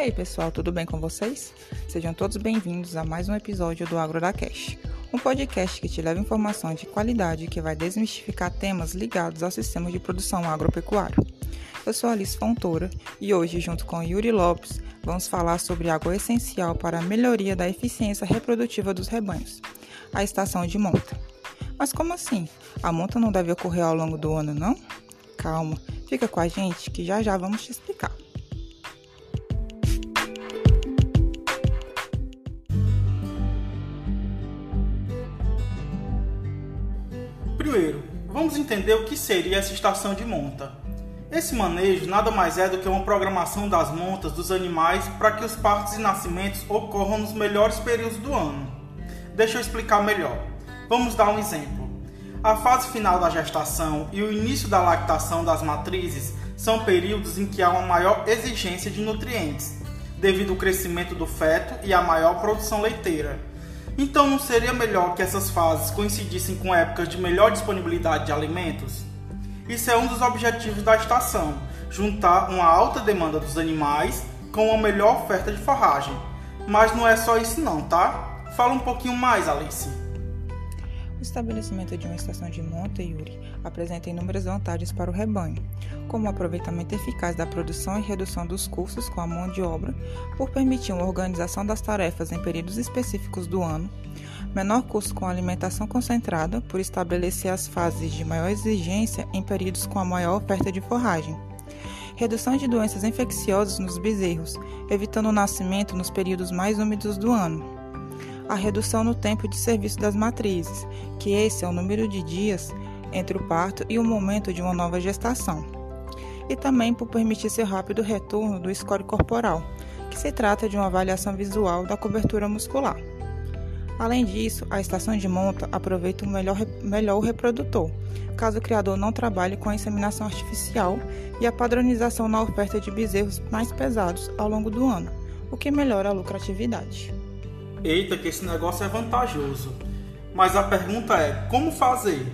aí, pessoal, tudo bem com vocês? Sejam todos bem-vindos a mais um episódio do Agro da Cash, um podcast que te leva informação de qualidade que vai desmistificar temas ligados ao sistema de produção agropecuário. Eu sou Alice Fontoura e hoje, junto com Yuri Lopes, vamos falar sobre água essencial para a melhoria da eficiência reprodutiva dos rebanhos, a estação de monta. Mas como assim? A monta não deve ocorrer ao longo do ano, não? Calma, fica com a gente que já já vamos te explicar. Primeiro, vamos entender o que seria essa estação de monta. Esse manejo nada mais é do que uma programação das montas dos animais para que os partos e nascimentos ocorram nos melhores períodos do ano. Deixa eu explicar melhor. Vamos dar um exemplo. A fase final da gestação e o início da lactação das matrizes são períodos em que há uma maior exigência de nutrientes, devido ao crescimento do feto e à maior produção leiteira. Então não seria melhor que essas fases coincidissem com épocas de melhor disponibilidade de alimentos? Isso é um dos objetivos da estação: juntar uma alta demanda dos animais com uma melhor oferta de forragem. Mas não é só isso não, tá? Fala um pouquinho mais, Alice. O estabelecimento de uma estação de monta, Yuri, apresenta inúmeras vantagens para o rebanho, como o aproveitamento eficaz da produção e redução dos custos com a mão de obra, por permitir uma organização das tarefas em períodos específicos do ano, menor custo com a alimentação concentrada, por estabelecer as fases de maior exigência em períodos com a maior oferta de forragem. Redução de doenças infecciosas nos bezerros, evitando o nascimento nos períodos mais úmidos do ano a redução no tempo de serviço das matrizes, que esse é o número de dias entre o parto e o momento de uma nova gestação, e também por permitir seu rápido retorno do score corporal, que se trata de uma avaliação visual da cobertura muscular. Além disso, a estação de monta aproveita melhor, melhor o reprodutor, caso o criador não trabalhe com a inseminação artificial e a padronização na oferta de bezerros mais pesados ao longo do ano, o que melhora a lucratividade. Eita, que esse negócio é vantajoso. Mas a pergunta é: como fazer?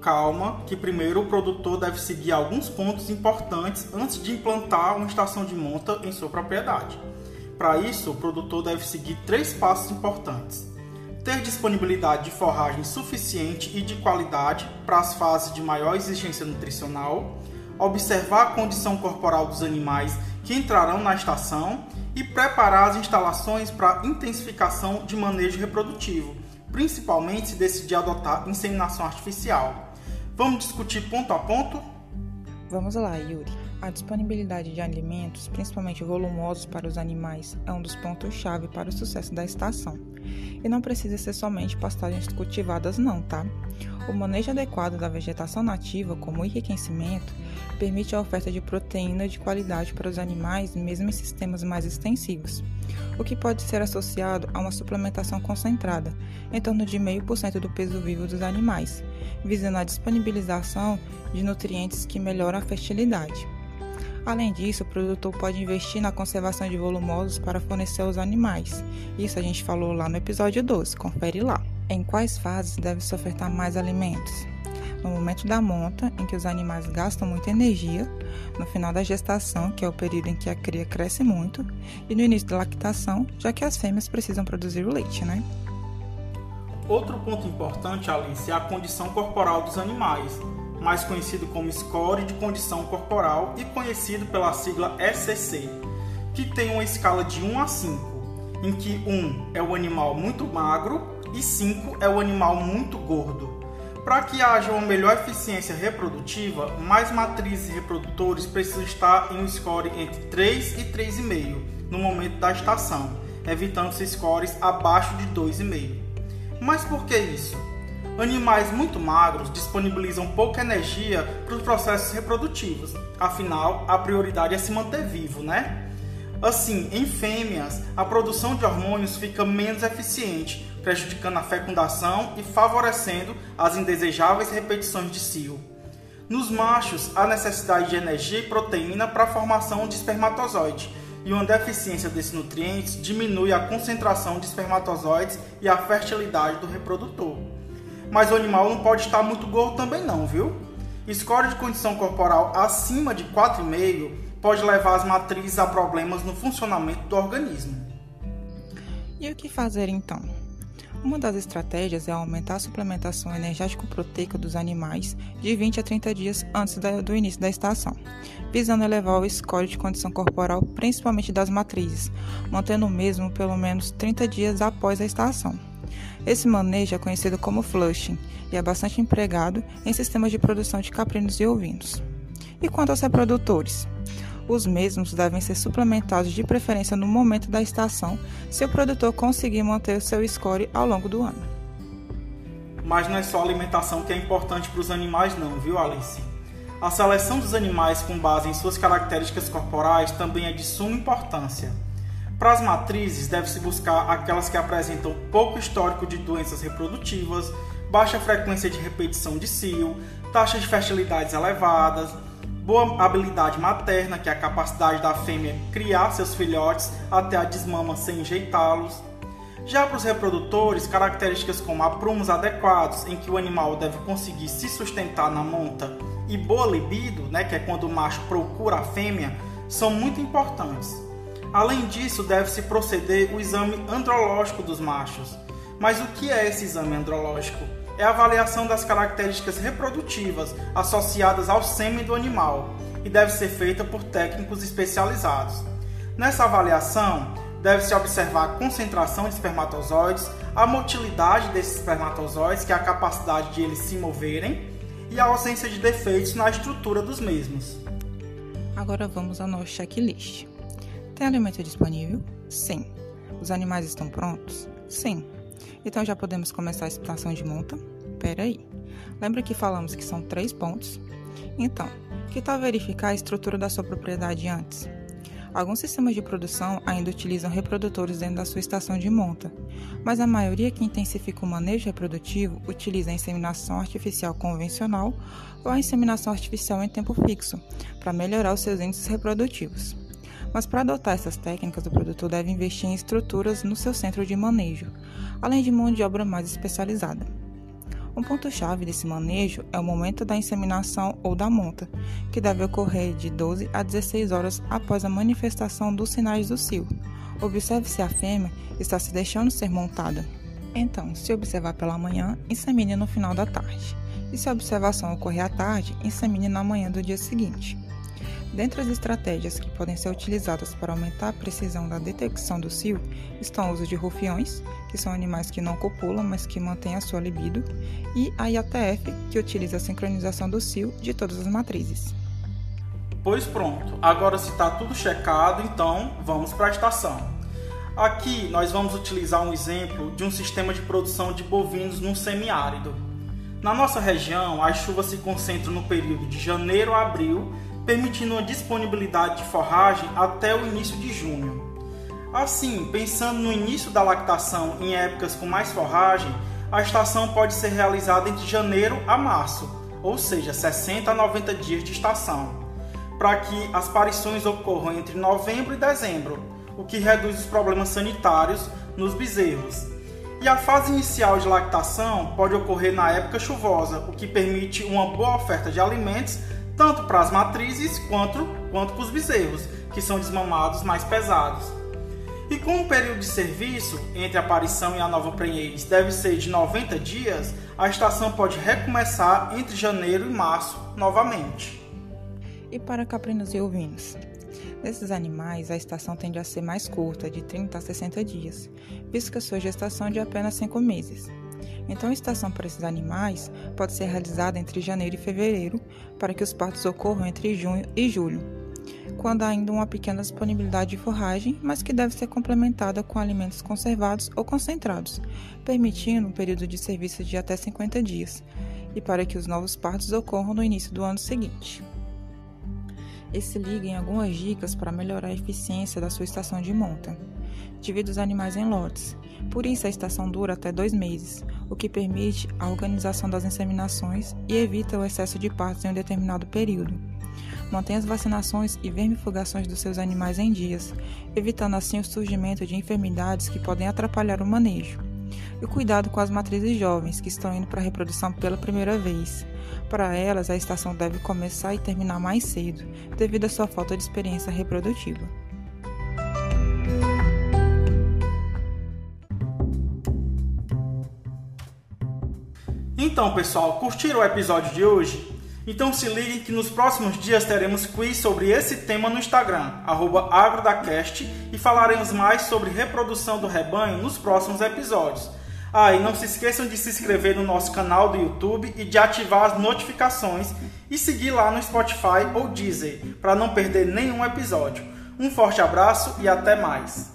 Calma, que primeiro o produtor deve seguir alguns pontos importantes antes de implantar uma estação de monta em sua propriedade. Para isso, o produtor deve seguir três passos importantes: ter disponibilidade de forragem suficiente e de qualidade para as fases de maior exigência nutricional, observar a condição corporal dos animais que entrarão na estação e preparar as instalações para intensificação de manejo reprodutivo, principalmente se decidir adotar inseminação artificial. Vamos discutir ponto a ponto? Vamos lá, Yuri. A disponibilidade de alimentos, principalmente volumosos para os animais, é um dos pontos-chave para o sucesso da estação. E não precisa ser somente pastagens cultivadas, não, tá? O manejo adequado da vegetação nativa, como enriquecimento, permite a oferta de proteína de qualidade para os animais, mesmo em sistemas mais extensivos, o que pode ser associado a uma suplementação concentrada, em torno de 0,5% do peso vivo dos animais, visando a disponibilização de nutrientes que melhoram a fertilidade. Além disso, o produtor pode investir na conservação de volumosos para fornecer aos animais. Isso a gente falou lá no episódio 12, confere lá. Em quais fases deve-se ofertar mais alimentos? No momento da monta, em que os animais gastam muita energia, no final da gestação, que é o período em que a cria cresce muito, e no início da lactação, já que as fêmeas precisam produzir o leite, né? Outro ponto importante, Alice, é a condição corporal dos animais, mais conhecido como score de condição corporal e conhecido pela sigla SCC, que tem uma escala de 1 a 5, em que 1 é o animal muito magro e 5 é o animal muito gordo. Para que haja uma melhor eficiência reprodutiva, mais matrizes reprodutores precisam estar em um score entre 3 e 3,5 no momento da estação, evitando-se scores abaixo de 2,5. Mas por que isso? Animais muito magros disponibilizam pouca energia para os processos reprodutivos, afinal, a prioridade é se manter vivo, né? Assim, em fêmeas, a produção de hormônios fica menos eficiente, prejudicando a fecundação e favorecendo as indesejáveis repetições de cio. Nos machos, há necessidade de energia e proteína para a formação de espermatozoide, e uma deficiência desses nutrientes diminui a concentração de espermatozoides e a fertilidade do reprodutor. Mas o animal não pode estar muito gordo também não, viu? Score de condição corporal acima de 4,5 pode levar as matrizes a problemas no funcionamento do organismo. E o que fazer então? Uma das estratégias é aumentar a suplementação energético-proteica dos animais de 20 a 30 dias antes do início da estação, visando elevar o score de condição corporal, principalmente das matrizes, mantendo o mesmo pelo menos 30 dias após a estação. Esse manejo é conhecido como flushing e é bastante empregado em sistemas de produção de caprinos e ovinos. E quanto aos reprodutores? Os mesmos devem ser suplementados de preferência no momento da estação, se o produtor conseguir manter o seu score ao longo do ano. Mas não é só a alimentação que é importante para os animais, não, viu, Alice? A seleção dos animais com base em suas características corporais também é de suma importância. Para as matrizes, deve-se buscar aquelas que apresentam pouco histórico de doenças reprodutivas, baixa frequência de repetição de cio, taxas de fertilidades elevadas, boa habilidade materna, que é a capacidade da fêmea criar seus filhotes até a desmama sem enjeitá-los. Já para os reprodutores, características como aprumos adequados, em que o animal deve conseguir se sustentar na monta, e boa libido, né, que é quando o macho procura a fêmea, são muito importantes. Além disso, deve-se proceder o exame andrológico dos machos. Mas o que é esse exame andrológico? É a avaliação das características reprodutivas associadas ao sêmen do animal e deve ser feita por técnicos especializados. Nessa avaliação, deve-se observar a concentração de espermatozoides, a motilidade desses espermatozoides, que é a capacidade de eles se moverem, e a ausência de defeitos na estrutura dos mesmos. Agora vamos ao nosso checklist. Tem alimento disponível? Sim. Os animais estão prontos? Sim. Então já podemos começar a expansão de monta? Pera aí. Lembra que falamos que são três pontos? Então, que tal verificar a estrutura da sua propriedade antes? Alguns sistemas de produção ainda utilizam reprodutores dentro da sua estação de monta, mas a maioria que intensifica o manejo reprodutivo utiliza a inseminação artificial convencional ou a inseminação artificial em tempo fixo para melhorar os seus índices reprodutivos. Mas para adotar essas técnicas, o produtor deve investir em estruturas no seu centro de manejo, além de mão de obra mais especializada. Um ponto-chave desse manejo é o momento da inseminação ou da monta, que deve ocorrer de 12 a 16 horas após a manifestação dos sinais do cio. Observe se a fêmea está se deixando ser montada. Então, se observar pela manhã, insemine no final da tarde. E se a observação ocorrer à tarde, insemine na manhã do dia seguinte. Dentre as estratégias que podem ser utilizadas para aumentar a precisão da detecção do cio estão o uso de rufiões, que são animais que não copulam, mas que mantêm a sua libido, e a IATF, que utiliza a sincronização do cio de todas as matrizes. Pois pronto, agora se está tudo checado, então vamos para a estação. Aqui nós vamos utilizar um exemplo de um sistema de produção de bovinos no semiárido. Na nossa região, as chuvas se concentram no período de janeiro a abril permitindo uma disponibilidade de forragem até o início de junho. Assim, pensando no início da lactação em épocas com mais forragem, a estação pode ser realizada entre janeiro a março, ou seja, 60 a 90 dias de estação, para que as parições ocorram entre novembro e dezembro, o que reduz os problemas sanitários nos bezerros. E a fase inicial de lactação pode ocorrer na época chuvosa, o que permite uma boa oferta de alimentos tanto para as matrizes quanto, quanto para os bezerros, que são desmamados mais pesados. E como o período de serviço entre a aparição e a nova prenhez deve ser de 90 dias, a estação pode recomeçar entre janeiro e março novamente. E para caprinos e ovinos? Nesses animais, a estação tende a ser mais curta, de 30 a 60 dias, visto que a sua gestação é de apenas 5 meses. Então, a estação para esses animais pode ser realizada entre janeiro e fevereiro, para que os partos ocorram entre junho e julho, quando há ainda uma pequena disponibilidade de forragem, mas que deve ser complementada com alimentos conservados ou concentrados, permitindo um período de serviço de até 50 dias, e para que os novos partos ocorram no início do ano seguinte. E se liga em algumas dicas para melhorar a eficiência da sua estação de monta. Divida os animais em lotes, por isso a estação dura até dois meses, o que permite a organização das inseminações e evita o excesso de partos em um determinado período. Mantenha as vacinações e vermifugações dos seus animais em dias, evitando assim o surgimento de enfermidades que podem atrapalhar o manejo. E cuidado com as matrizes jovens que estão indo para a reprodução pela primeira vez. Para elas, a estação deve começar e terminar mais cedo, devido à sua falta de experiência reprodutiva. Então, pessoal, curtiram o episódio de hoje? Então se liguem que nos próximos dias teremos quiz sobre esse tema no Instagram, agrodacast, e falaremos mais sobre reprodução do rebanho nos próximos episódios. Ah, e não se esqueçam de se inscrever no nosso canal do YouTube e de ativar as notificações e seguir lá no Spotify ou Deezer para não perder nenhum episódio. Um forte abraço e até mais!